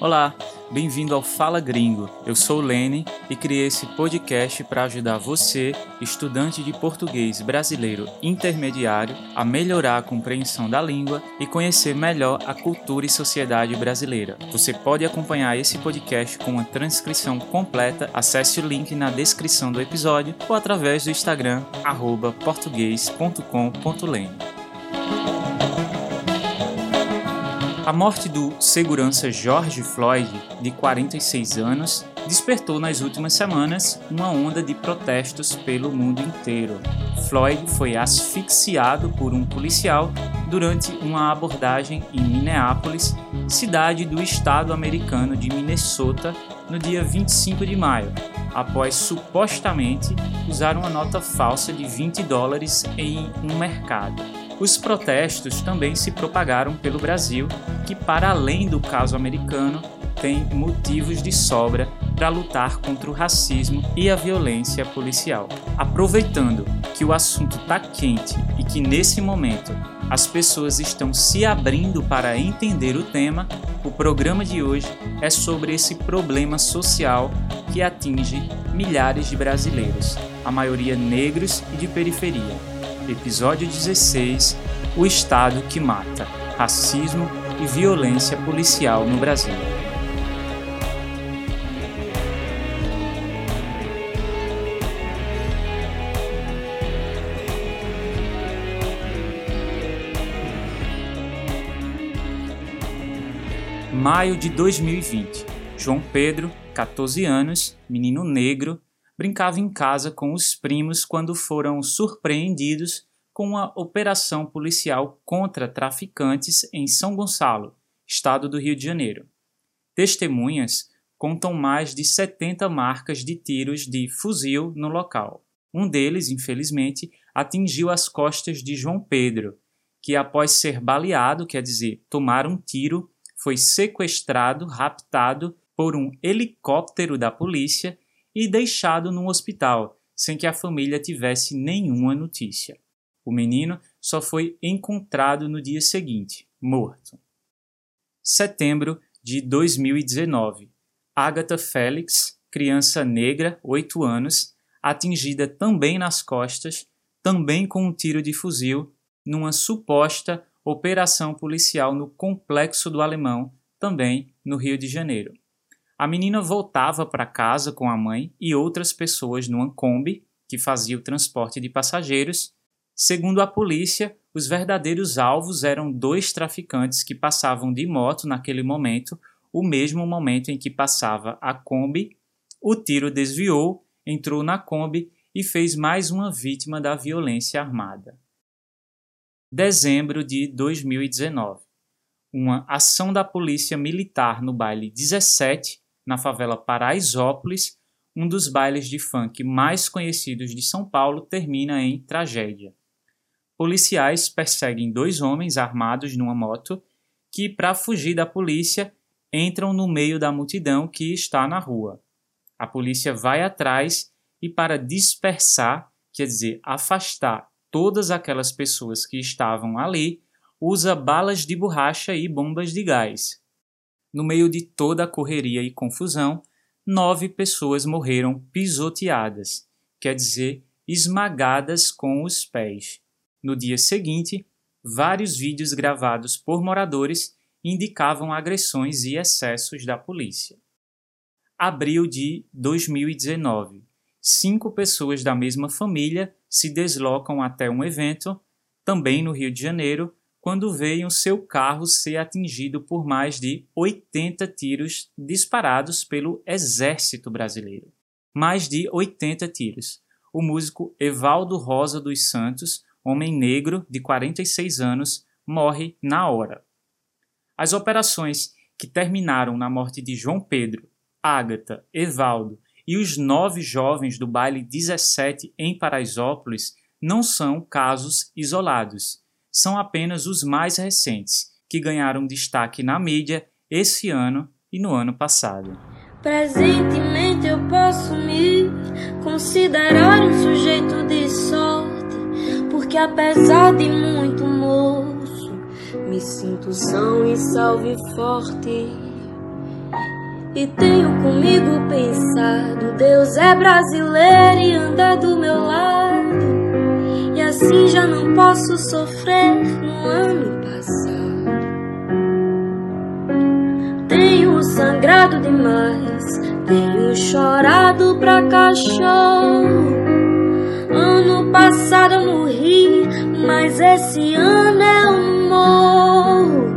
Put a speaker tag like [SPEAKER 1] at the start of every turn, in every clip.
[SPEAKER 1] Olá, bem-vindo ao Fala Gringo. Eu sou Lene e criei esse podcast para ajudar você, estudante de português brasileiro intermediário, a melhorar a compreensão da língua e conhecer melhor a cultura e sociedade brasileira. Você pode acompanhar esse podcast com uma transcrição completa. Acesse o link na descrição do episódio ou através do Instagram português.com.lene. A morte do segurança George Floyd, de 46 anos, despertou nas últimas semanas uma onda de protestos pelo mundo inteiro. Floyd foi asfixiado por um policial durante uma abordagem em Minneapolis, cidade do estado americano de Minnesota, no dia 25 de maio, após supostamente usar uma nota falsa de 20 dólares em um mercado. Os protestos também se propagaram pelo Brasil, que, para além do caso americano, tem motivos de sobra para lutar contra o racismo e a violência policial. Aproveitando que o assunto está quente e que nesse momento as pessoas estão se abrindo para entender o tema, o programa de hoje é sobre esse problema social que atinge milhares de brasileiros, a maioria negros e de periferia episódio 16 O Estado que Mata Racismo e Violência Policial no Brasil. Maio de 2020. João Pedro, 14 anos, menino negro, brincava em casa com os primos quando foram surpreendidos com uma operação policial contra traficantes em São Gonçalo, estado do Rio de Janeiro. Testemunhas contam mais de 70 marcas de tiros de fuzil no local. Um deles, infelizmente, atingiu as costas de João Pedro, que após ser baleado, quer dizer, tomar um tiro, foi sequestrado, raptado por um helicóptero da polícia e deixado num hospital, sem que a família tivesse nenhuma notícia. O menino só foi encontrado no dia seguinte, morto. Setembro de 2019. Agatha Félix, criança negra, 8 anos, atingida também nas costas, também com um tiro de fuzil, numa suposta operação policial no Complexo do Alemão, também no Rio de Janeiro. A menina voltava para casa com a mãe e outras pessoas numa Kombi, que fazia o transporte de passageiros. Segundo a polícia, os verdadeiros alvos eram dois traficantes que passavam de moto naquele momento, o mesmo momento em que passava a Kombi. O tiro desviou, entrou na Kombi e fez mais uma vítima da violência armada. Dezembro de 2019. Uma ação da polícia militar no baile 17 na favela Paraisópolis, um dos bailes de funk mais conhecidos de São Paulo termina em tragédia. Policiais perseguem dois homens armados numa moto que, para fugir da polícia, entram no meio da multidão que está na rua. A polícia vai atrás e, para dispersar, quer dizer, afastar todas aquelas pessoas que estavam ali, usa balas de borracha e bombas de gás. No meio de toda a correria e confusão, nove pessoas morreram pisoteadas, quer dizer, esmagadas com os pés. No dia seguinte, vários vídeos gravados por moradores indicavam agressões e excessos da polícia. Abril de 2019. Cinco pessoas da mesma família se deslocam até um evento, também no Rio de Janeiro, quando veio seu carro ser atingido por mais de 80 tiros disparados pelo Exército Brasileiro. Mais de 80 tiros. O músico Evaldo Rosa dos Santos, homem negro de 46 anos, morre na hora. As operações que terminaram na morte de João Pedro, Ágata, Evaldo e os nove jovens do baile 17 em Paraisópolis não são casos isolados são apenas os mais recentes, que ganharam destaque na mídia esse ano e no ano passado.
[SPEAKER 2] Presentemente eu posso me considerar um sujeito de sorte, porque apesar de muito moço, me sinto são e salve forte. E tenho comigo pensado: Deus é brasileiro e anda do meu lado. Assim já não posso sofrer no ano passado. Tenho sangrado demais, tenho chorado pra cachorro. Ano passado eu morri, mas esse ano eu morro.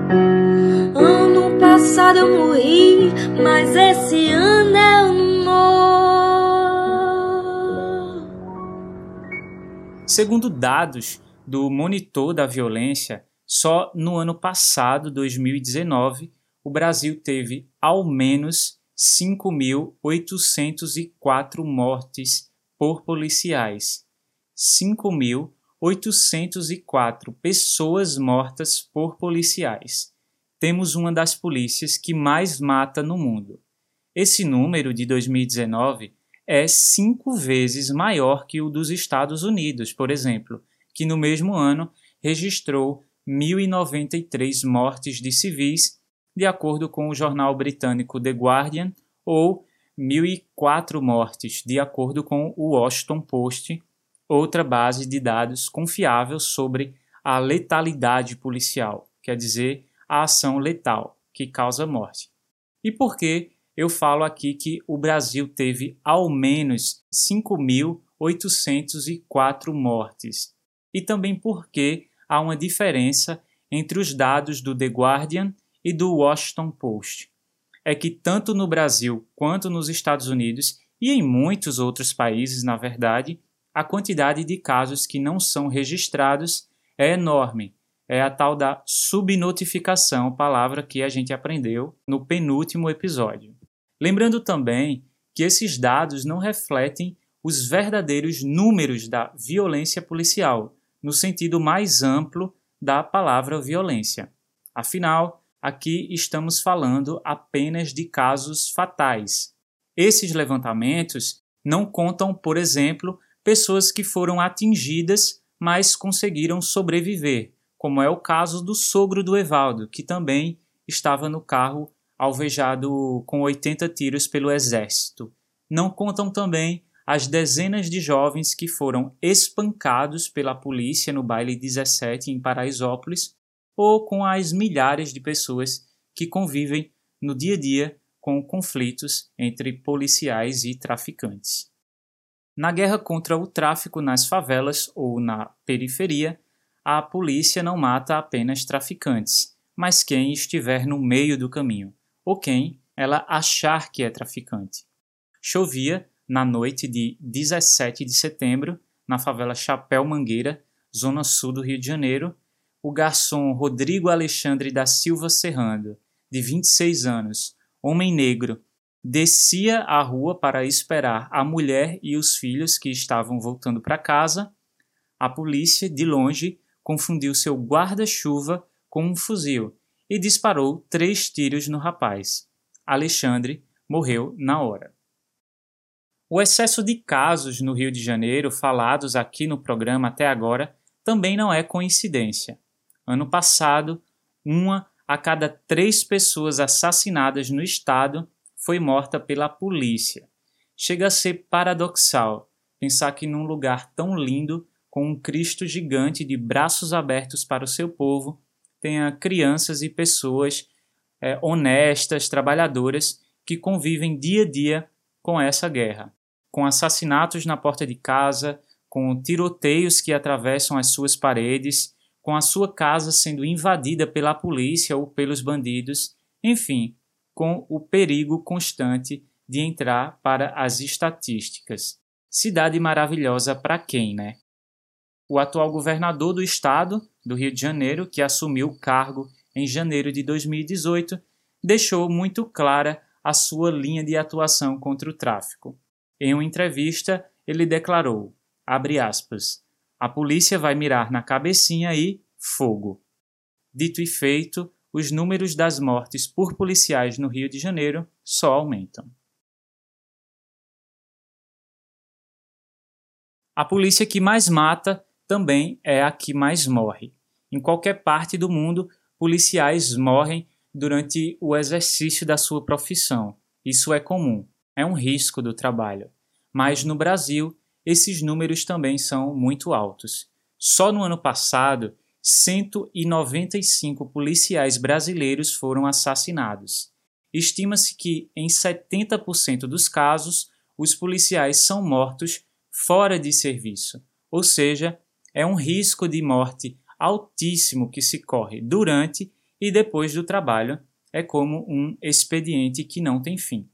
[SPEAKER 2] Ano passado eu morri, mas esse ano eu morro.
[SPEAKER 1] Segundo dados do Monitor da Violência, só no ano passado, 2019, o Brasil teve ao menos 5.804 mortes por policiais. 5.804 pessoas mortas por policiais. Temos uma das polícias que mais mata no mundo. Esse número de 2019 é cinco vezes maior que o dos Estados Unidos, por exemplo, que no mesmo ano registrou 1.093 mortes de civis, de acordo com o jornal britânico The Guardian, ou 1.004 mortes, de acordo com o Washington Post, outra base de dados confiável sobre a letalidade policial, quer dizer, a ação letal que causa morte. E por que eu falo aqui que o Brasil teve ao menos 5.804 mortes? E também porque há uma diferença entre os dados do The Guardian e do Washington Post. É que tanto no Brasil quanto nos Estados Unidos e em muitos outros países, na verdade, a quantidade de casos que não são registrados é enorme. É a tal da subnotificação, palavra que a gente aprendeu no penúltimo episódio. Lembrando também que esses dados não refletem os verdadeiros números da violência policial, no sentido mais amplo da palavra violência. Afinal, aqui estamos falando apenas de casos fatais. Esses levantamentos não contam, por exemplo, pessoas que foram atingidas, mas conseguiram sobreviver, como é o caso do sogro do Evaldo, que também estava no carro alvejado com 80 tiros pelo exército. Não contam também as dezenas de jovens que foram espancados pela polícia no baile 17 em Paraisópolis, ou com as milhares de pessoas que convivem no dia a dia com conflitos entre policiais e traficantes. Na guerra contra o tráfico nas favelas ou na periferia, a polícia não mata apenas traficantes, mas quem estiver no meio do caminho, ou quem ela achar que é traficante. Chovia na noite de 17 de setembro, na favela Chapéu Mangueira, zona sul do Rio de Janeiro, o garçom Rodrigo Alexandre da Silva Serrando, de 26 anos, homem negro, descia a rua para esperar a mulher e os filhos que estavam voltando para casa. A polícia, de longe, confundiu seu guarda-chuva com um fuzil e disparou três tiros no rapaz. Alexandre morreu na hora. O excesso de casos no Rio de Janeiro, falados aqui no programa até agora, também não é coincidência. Ano passado, uma a cada três pessoas assassinadas no estado foi morta pela polícia. Chega a ser paradoxal pensar que num lugar tão lindo, com um Cristo gigante de braços abertos para o seu povo, tenha crianças e pessoas é, honestas, trabalhadoras, que convivem dia a dia com essa guerra, com assassinatos na porta de casa, com tiroteios que atravessam as suas paredes, com a sua casa sendo invadida pela polícia ou pelos bandidos, enfim, com o perigo constante de entrar para as estatísticas. Cidade maravilhosa para quem, né? O atual governador do estado, do Rio de Janeiro, que assumiu o cargo em janeiro de 2018, deixou muito clara a sua linha de atuação contra o tráfico. Em uma entrevista, ele declarou, aspas, a polícia vai mirar na cabecinha e fogo. Dito e feito, os números das mortes por policiais no Rio de Janeiro só aumentam. A polícia que mais mata também é a que mais morre. Em qualquer parte do mundo, policiais morrem durante o exercício da sua profissão, Isso é comum, é um risco do trabalho. Mas no Brasil, esses números também são muito altos. Só no ano passado, 195 policiais brasileiros foram assassinados. Estima-se que, em 70% dos casos, os policiais são mortos fora de serviço, ou seja, é um risco de morte altíssimo que se corre durante e depois do trabalho, é como um expediente que não tem fim.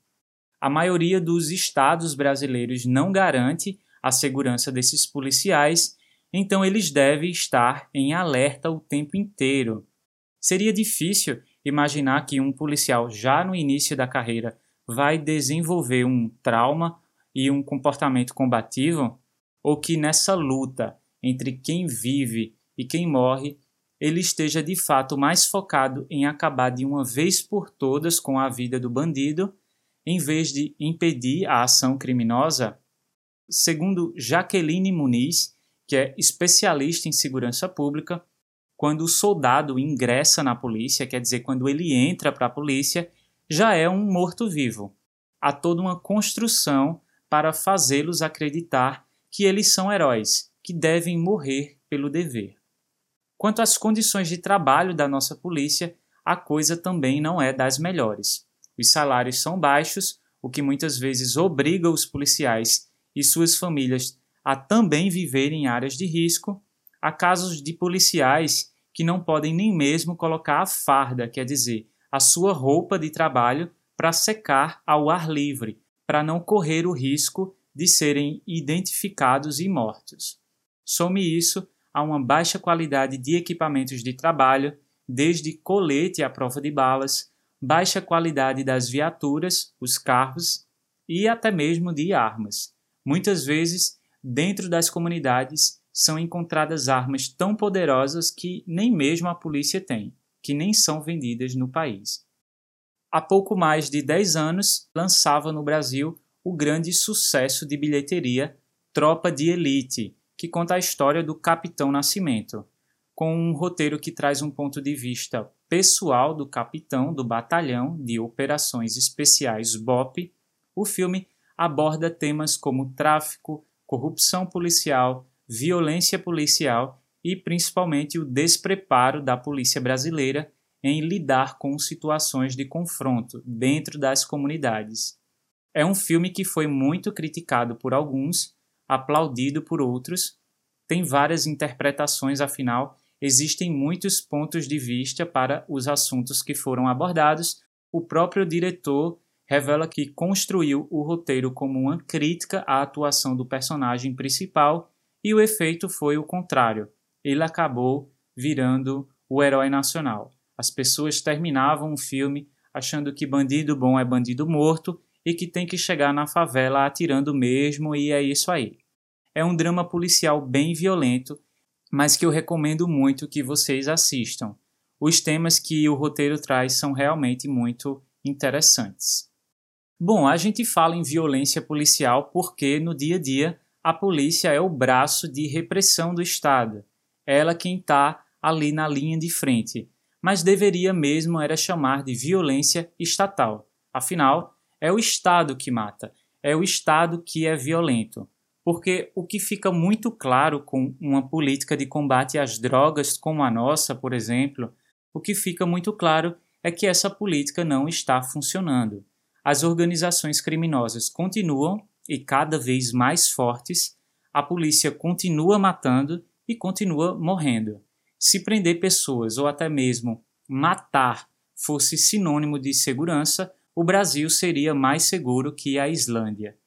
[SPEAKER 1] A maioria dos estados brasileiros não garante a segurança desses policiais, então eles devem estar em alerta o tempo inteiro. Seria difícil imaginar que um policial já no início da carreira vai desenvolver um trauma e um comportamento combativo, ou que nessa luta entre quem vive e quem morre, ele esteja de fato mais focado em acabar de uma vez por todas com a vida do bandido, em vez de impedir a ação criminosa. Segundo Jaqueline Muniz, que é especialista em segurança pública, quando o soldado ingressa na polícia, quer dizer, quando ele entra para a polícia, já é um morto-vivo. Há toda uma construção para fazê-los acreditar que eles são heróis, que devem morrer pelo dever. Quanto às condições de trabalho da nossa polícia, a coisa também não é das melhores. Os salários são baixos, o que muitas vezes obriga os policiais e suas famílias a também viverem em áreas de risco. Há casos de policiais que não podem nem mesmo colocar a farda, quer dizer, a sua roupa de trabalho, para secar ao ar livre, para não correr o risco de serem identificados e mortos. Some isso a uma baixa qualidade de equipamentos de trabalho, desde colete à prova de balas, baixa qualidade das viaturas, os carros e até mesmo de armas. Muitas vezes, dentro das comunidades, são encontradas armas tão poderosas que nem mesmo a polícia tem, que nem são vendidas no país. Há pouco mais de 10 anos, lançava no Brasil o grande sucesso de bilheteria Tropa de Elite, que conta a história do Capitão Nascimento, com um roteiro que traz um ponto de vista pessoal do capitão do Batalhão de Operações Especiais BOP. O filme aborda temas como tráfico, corrupção policial, violência policial e principalmente o despreparo da polícia brasileira em lidar com situações de confronto dentro das comunidades. É um filme que foi muito criticado por alguns, aplaudido por outros. Tem várias interpretações, afinal, existem muitos pontos de vista para os assuntos que foram abordados. O próprio diretor revela que construiu o roteiro como uma crítica à atuação do personagem principal e o efeito foi o contrário. Ele acabou virando o herói nacional. As pessoas terminavam o filme achando que bandido bom é bandido morto e que tem que chegar na favela atirando mesmo, e é isso aí. É um drama policial bem violento, mas que eu recomendo muito que vocês assistam. Os temas que o roteiro traz são realmente muito interessantes. Bom, a gente fala em violência policial porque no dia a dia a polícia é o braço de repressão do Estado. É ela quem está ali na linha de frente. Mas deveria mesmo era chamar de violência estatal. Afinal, é o Estado que mata, é o Estado que é violento. Porque o que fica muito claro com uma política de combate às drogas como a nossa, por exemplo, o que fica muito claro é que essa política não está funcionando. As organizações criminosas continuam e cada vez mais fortes, a polícia continua matando e continua morrendo. Se prender pessoas ou até mesmo matar fosse sinônimo de segurança, o Brasil seria mais seguro que a Islândia.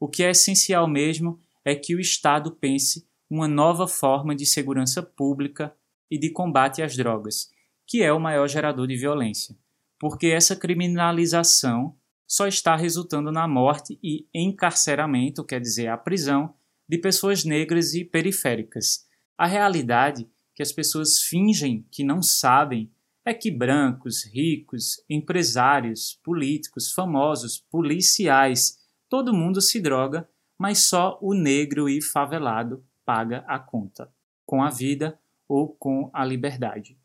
[SPEAKER 1] O que é essencial mesmo é que o Estado pense uma nova forma de segurança pública e de combate às drogas, que é o maior gerador de violência. Porque essa criminalização só está resultando na morte e encarceramento, quer dizer, a prisão, de pessoas negras e periféricas. A realidade que as pessoas fingem que não sabem é que brancos, ricos, empresários, políticos, famosos, policiais, todo mundo se droga, mas só o negro e favelado paga a conta, com a vida ou com a liberdade.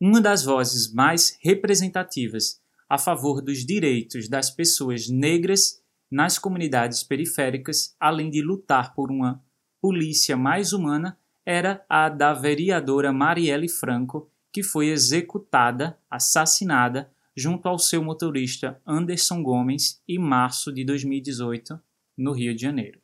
[SPEAKER 1] Uma das vozes mais representativas a favor dos direitos das pessoas negras nas comunidades periféricas, além de lutar por uma polícia mais humana, era a da vereadora Marielle Franco, que foi executada, assassinada, junto ao seu motorista Anderson Gomes em março de 2018, no Rio de Janeiro.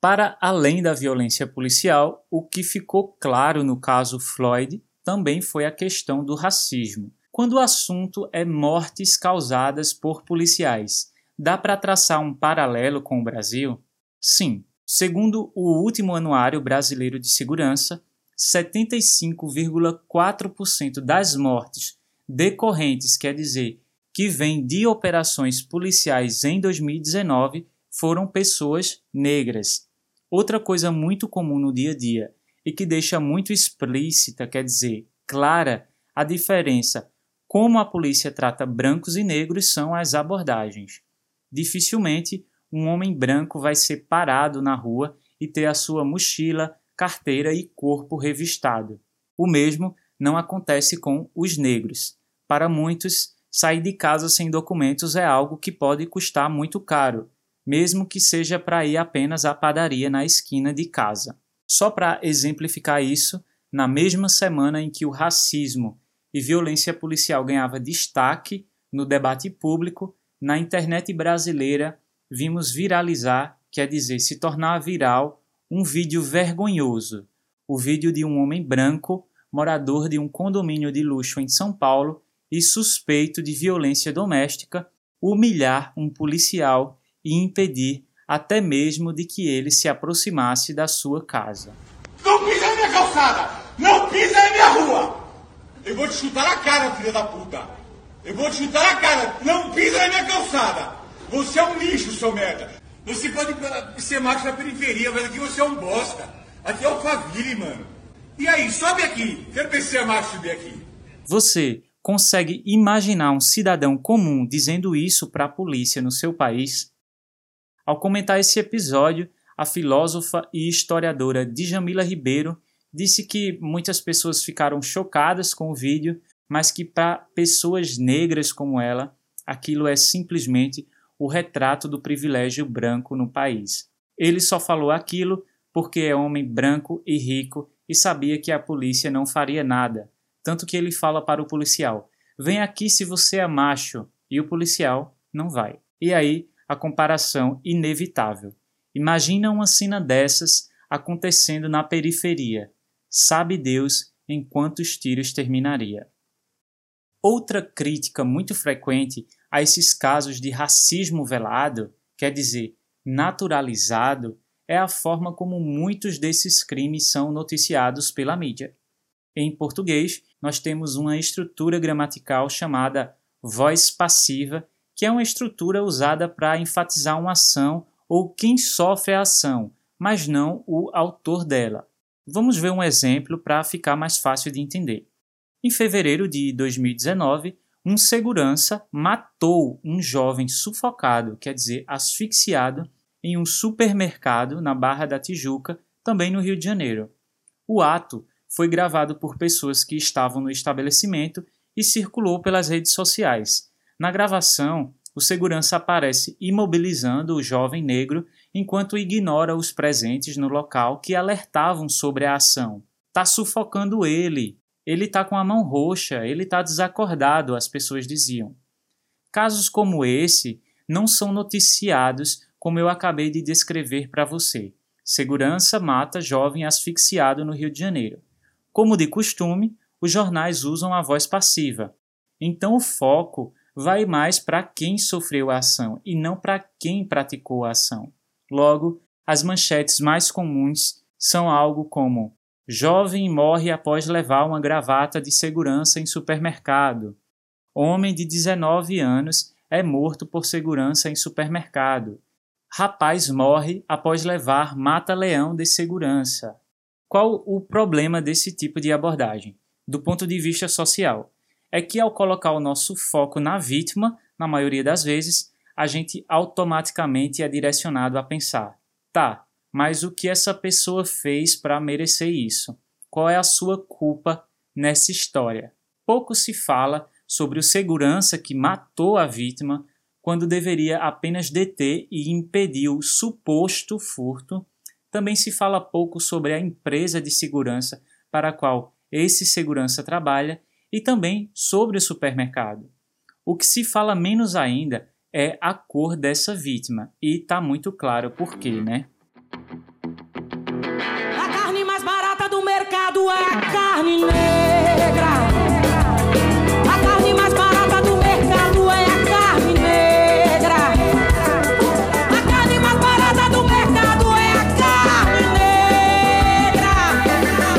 [SPEAKER 1] Para além da violência policial, o que ficou claro no caso Floyd também foi a questão do racismo. Quando o assunto é mortes causadas por policiais, dá para traçar um paralelo com o Brasil? Sim. Segundo o último Anuário Brasileiro de Segurança, 75,4% das mortes decorrentes, quer dizer, que vêm de operações policiais em 2019, foram pessoas negras. Outra coisa muito comum no dia a dia e que deixa muito explícita, quer dizer, clara, a diferença como a polícia trata brancos e negros são as abordagens. Dificilmente um homem branco vai ser parado na rua e ter a sua mochila, carteira e corpo revistado. O mesmo não acontece com os negros. Para muitos, sair de casa sem documentos é algo que pode custar muito caro, mesmo que seja para ir apenas à padaria na esquina de casa. Só para exemplificar isso, na mesma semana em que o racismo e violência policial ganhava destaque no debate público, na internet brasileira vimos viralizar, quer dizer, se tornar viral, um vídeo vergonhoso. O vídeo de um homem branco, morador de um condomínio de luxo em São Paulo e suspeito de violência doméstica, humilhar um policial e impedir até mesmo de que ele se aproximasse da sua casa.
[SPEAKER 3] Não pisa na minha calçada! Não pisa na minha rua! Eu vou te chutar na cara, filha da puta! Eu vou te chutar na cara! Não pisa na minha calçada! Você é um lixo, seu merda! Você pode ser macho na periferia, mas aqui você é um bosta! Aqui é o Faville, mano! E aí, sobe aqui! Quero ver se é macho subir aqui!
[SPEAKER 1] Você consegue imaginar um cidadão comum dizendo isso para a polícia no seu país? Ao comentar esse episódio, a filósofa e historiadora Djamila Ribeiro disse que muitas pessoas ficaram chocadas com o vídeo, mas que para pessoas negras como ela, aquilo é simplesmente o retrato do privilégio branco no país. Ele só falou aquilo porque é homem branco e rico e sabia que a polícia não faria nada, tanto que ele fala para o policial: "Vem aqui se você é macho", e o policial não vai. E aí a comparação inevitável. Imagina uma cena dessas acontecendo na periferia. Sabe Deus em quantos tiros terminaria. Outra crítica muito frequente a esses casos de racismo velado, quer dizer, naturalizado, é a forma como muitos desses crimes são noticiados pela mídia. Em português, nós temos uma estrutura gramatical chamada voz passiva que é uma estrutura usada para enfatizar uma ação ou quem sofre a ação, mas não o autor dela. Vamos ver um exemplo para ficar mais fácil de entender. Em fevereiro de 2019, um segurança matou um jovem sufocado, quer dizer, asfixiado, em um supermercado na Barra da Tijuca, também no Rio de Janeiro. O ato foi gravado por pessoas que estavam no estabelecimento e circulou pelas redes sociais. Na gravação, o segurança aparece imobilizando o jovem negro enquanto ignora os presentes no local que alertavam sobre a ação. Tá sufocando ele. Ele tá com a mão roxa, ele tá desacordado, as pessoas diziam. Casos como esse não são noticiados como eu acabei de descrever para você. Segurança mata jovem asfixiado no Rio de Janeiro. Como de costume, os jornais usam a voz passiva. Então o foco vai mais para quem sofreu a ação e não para quem praticou a ação. Logo, as manchetes mais comuns são algo como: Jovem morre após levar uma gravata de segurança em supermercado. Homem de 19 anos é morto por segurança em supermercado. Rapaz morre após levar mata-leão de segurança. Qual o problema desse tipo de abordagem? Do ponto de vista social, é que ao colocar o nosso foco na vítima, na maioria das vezes, a gente automaticamente é direcionado a pensar: tá, mas o que essa pessoa fez para merecer isso? Qual é a sua culpa nessa história? Pouco se fala sobre o segurança que matou a vítima quando deveria apenas deter e impedir o suposto furto. Também se fala pouco sobre a empresa de segurança para a qual esse segurança trabalha e também sobre o supermercado. O que se fala menos ainda é a cor dessa vítima, e está muito claro por quê, né?
[SPEAKER 4] É a carne negra. A carne mais barata do mercado é a carne negra. A carne mais barata do mercado é a carne negra.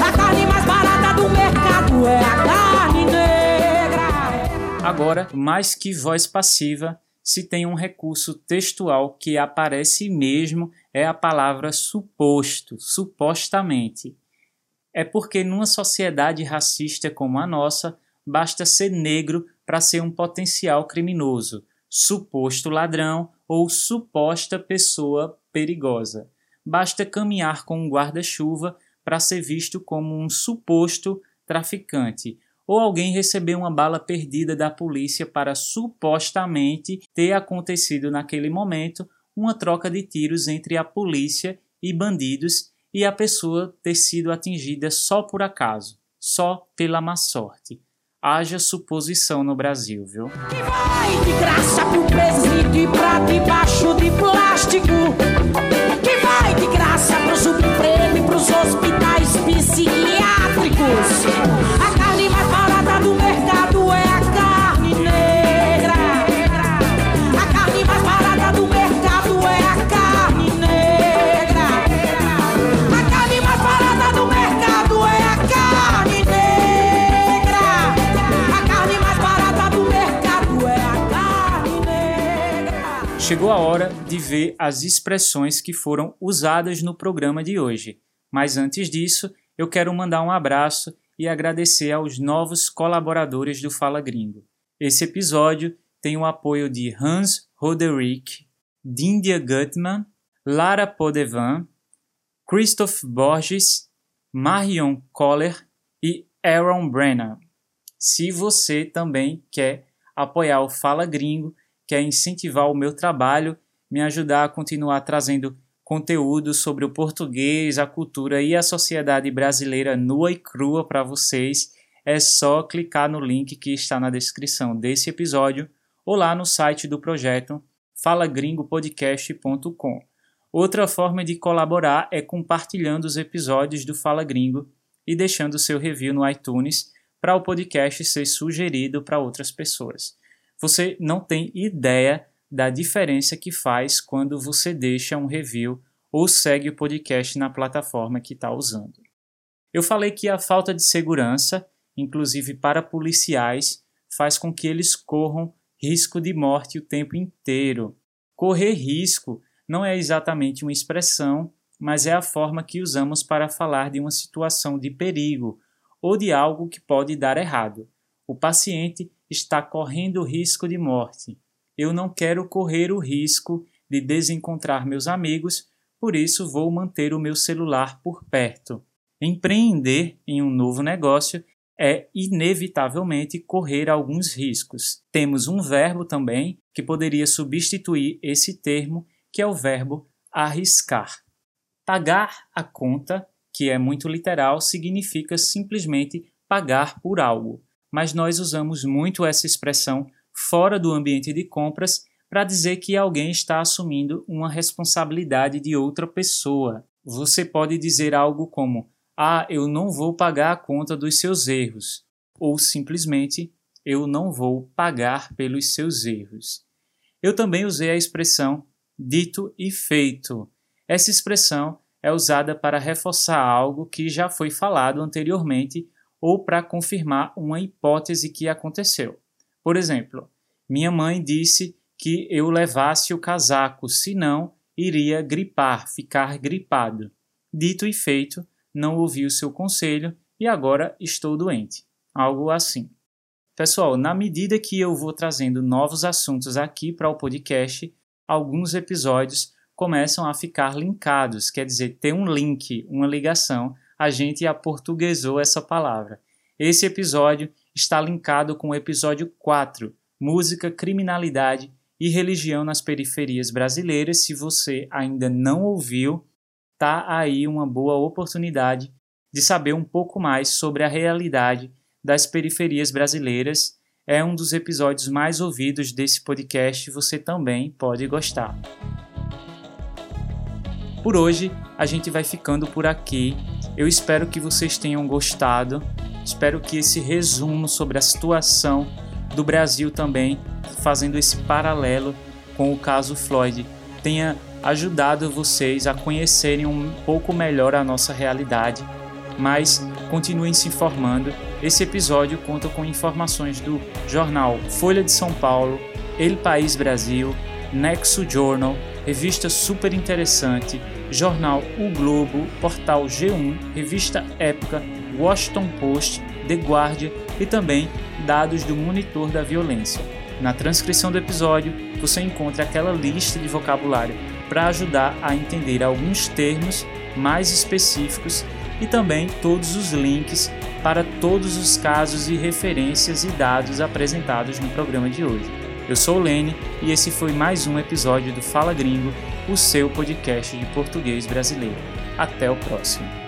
[SPEAKER 4] A carne mais barata do mercado é a carne negra.
[SPEAKER 1] Agora, mais que voz passiva, se tem um recurso textual que aparece mesmo é a palavra suposto, supostamente. É porque numa sociedade racista como a nossa, basta ser negro para ser um potencial criminoso, suposto ladrão ou suposta pessoa perigosa. Basta caminhar com um guarda-chuva para ser visto como um suposto traficante, ou alguém receber uma bala perdida da polícia para supostamente ter acontecido naquele momento uma troca de tiros entre a polícia e bandidos e a pessoa ter sido atingida só por acaso, só pela má sorte. Haja suposição no Brasil, viu?
[SPEAKER 4] Que vai de graça pro presídio pra debaixo
[SPEAKER 1] Chegou a hora de ver as expressões que foram usadas no programa de hoje. Mas antes disso, eu quero mandar um abraço e agradecer aos novos colaboradores do Fala Gringo. Esse episódio tem o apoio de Hans Roderick, Dindia Gutmann, Lara Podevan, Christoph Borges, Marion Koller e Aaron Brennan. Se você também quer apoiar o Fala Gringo, quer incentivar o meu trabalho, me ajudar a continuar trazendo conteúdo sobre o português, a cultura e a sociedade brasileira nua e crua para vocês, é só clicar no link que está na descrição desse episódio ou lá no site do projeto falagringopodcast.com. Outra forma de colaborar é compartilhando os episódios do Fala Gringo e deixando seu review no iTunes para o podcast ser sugerido para outras pessoas. Você não tem ideia da diferença que faz quando você deixa um review ou segue o podcast na plataforma que está usando. Eu falei que a falta de segurança, inclusive para policiais, faz com que eles corram risco de morte o tempo inteiro. Correr risco não é exatamente uma expressão, mas é a forma que usamos para falar de uma situação de perigo ou de algo que pode dar errado. O paciente está correndo risco de morte. Eu não quero correr o risco de desencontrar meus amigos, por isso vou manter o meu celular por perto. Empreender em um novo negócio é inevitavelmente correr alguns riscos. Temos um verbo também que poderia substituir esse termo, que é o verbo arriscar. Pagar a conta, que é muito literal, significa simplesmente pagar por algo, mas nós usamos muito essa expressão fora do ambiente de compras para dizer que alguém está assumindo uma responsabilidade de outra pessoa. Você pode dizer algo como: Ah, eu não vou pagar a conta dos seus erros, ou simplesmente eu não vou pagar pelos seus erros. Eu também usei a expressão dito e feito. Essa expressão é usada para reforçar algo que já foi falado anteriormente ou para confirmar uma hipótese que aconteceu. Por exemplo, minha mãe disse que eu levasse o casaco, senão iria gripar, ficar gripado. Dito e feito, não ouvi o seu conselho e agora estou doente. Algo assim. Pessoal, na medida que eu vou trazendo novos assuntos aqui para o podcast, alguns episódios começam a ficar linkados, quer dizer, ter um link, uma ligação. A gente aportuguesou essa palavra. Esse episódio está linkado com o episódio 4, Música, Criminalidade e Religião nas Periferias Brasileiras. Se você ainda não ouviu, tá aí uma boa oportunidade de saber um pouco mais sobre a realidade das periferias brasileiras. É um dos episódios mais ouvidos desse podcast, você também pode gostar. Por hoje, a gente vai ficando por aqui. Eu espero que vocês tenham gostado. Espero que esse resumo sobre a situação do Brasil também, fazendo esse paralelo com o caso Floyd, tenha ajudado vocês a conhecerem um pouco melhor a nossa realidade mas continuem se informando. Esse episódio conta com informações do jornal Folha de São Paulo, El País Brasil, Nexo Journal, revista super interessante, jornal O Globo, portal G1, revista Época, Washington Post, The Guardian e também dados do Monitor da Violência. Na transcrição do episódio, você encontra aquela lista de vocabulário para ajudar a entender alguns termos mais específicos e também todos os links para todos os casos e referências e dados apresentados no programa de hoje. Eu sou o Lene e esse foi mais um episódio do Fala Gringo, o seu podcast de português brasileiro. Até o próximo.